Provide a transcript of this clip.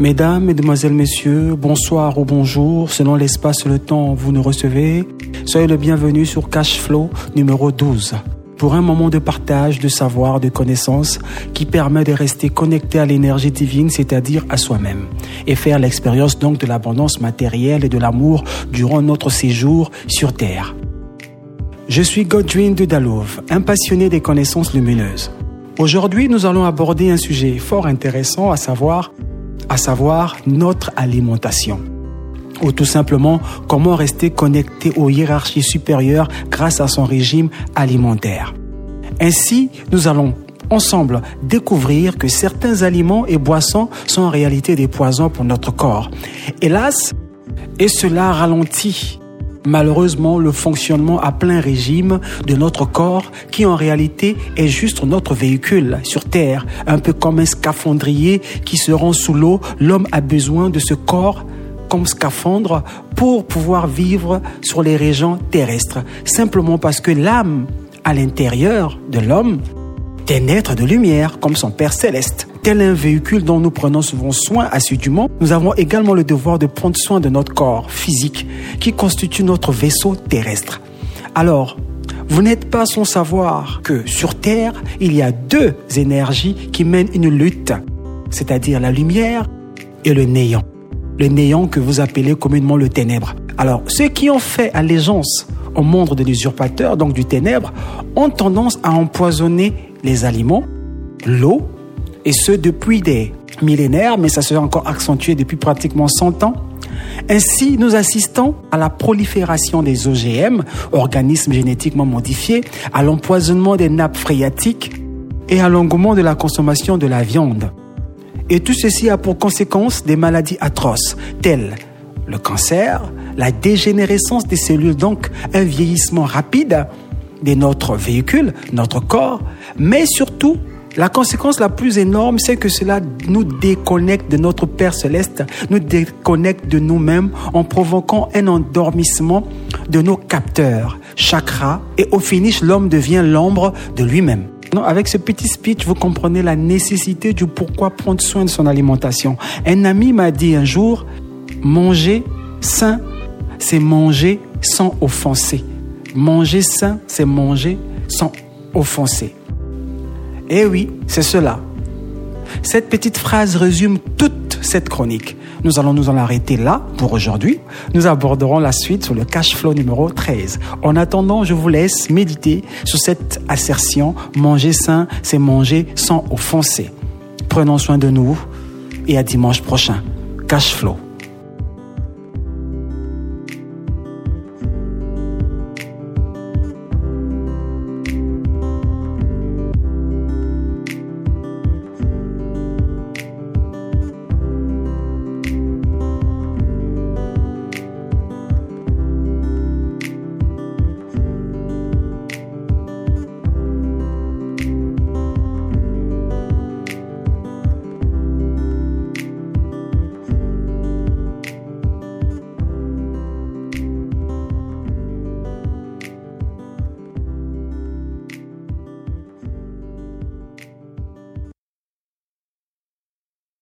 Mesdames, Mesdemoiselles, Messieurs, bonsoir ou bonjour, selon l'espace et le temps où vous nous recevez. Soyez le bienvenu sur Cash Flow numéro 12 pour un moment de partage, de savoir, de connaissances qui permet de rester connecté à l'énergie divine, c'est-à-dire à, soi-même, et faire l'expérience donc de l'abondance matérielle et de l'amour durant notre séjour sur Terre. Je suis Godwin de un passionné des connaissances lumineuses. Aujourd'hui, nous allons aborder un sujet fort intéressant, à savoir à savoir notre alimentation ou tout simplement comment rester connecté aux hiérarchies supérieures grâce à son régime alimentaire. Ainsi, nous allons ensemble découvrir que certains aliments et boissons sont en réalité des poisons pour notre corps. Hélas, et cela ralentit malheureusement le fonctionnement à plein régime de notre corps qui en réalité est juste notre véhicule sur Terre, un peu comme un scaphandrier qui se rend sous l'eau. L'homme a besoin de ce corps comme scaphandre pour pouvoir vivre sur les régions terrestres, simplement parce que l'âme à l'intérieur de l'homme est un être de lumière comme son Père céleste tel un véhicule dont nous prenons souvent soin assidûment, nous avons également le devoir de prendre soin de notre corps physique qui constitue notre vaisseau terrestre. Alors, vous n'êtes pas sans savoir que sur Terre, il y a deux énergies qui mènent une lutte, c'est-à-dire la lumière et le néant. Le néant que vous appelez communément le ténèbre. Alors, ceux qui ont fait allégeance au monde de l'usurpateur, donc du ténèbre, ont tendance à empoisonner les aliments, l'eau et ce depuis des millénaires, mais ça s'est encore accentué depuis pratiquement 100 ans. Ainsi, nous assistons à la prolifération des OGM, organismes génétiquement modifiés, à l'empoisonnement des nappes phréatiques et à l'engouement de la consommation de la viande. Et tout ceci a pour conséquence des maladies atroces, telles le cancer, la dégénérescence des cellules, donc un vieillissement rapide de notre véhicule, notre corps, mais surtout la conséquence la plus énorme, c'est que cela nous déconnecte de notre Père céleste, nous déconnecte de nous-mêmes en provoquant un endormissement de nos capteurs, chakras, et au finish, l'homme devient l'ombre de lui-même. Avec ce petit speech, vous comprenez la nécessité du pourquoi prendre soin de son alimentation. Un ami m'a dit un jour, manger sain, c'est manger sans offenser. Manger sain, c'est manger sans offenser. Eh oui, c'est cela. Cette petite phrase résume toute cette chronique. Nous allons nous en arrêter là pour aujourd'hui. Nous aborderons la suite sur le cash flow numéro 13. En attendant, je vous laisse méditer sur cette assertion. Manger sain, c'est manger sans offenser. Prenons soin de nous et à dimanche prochain. Cash flow.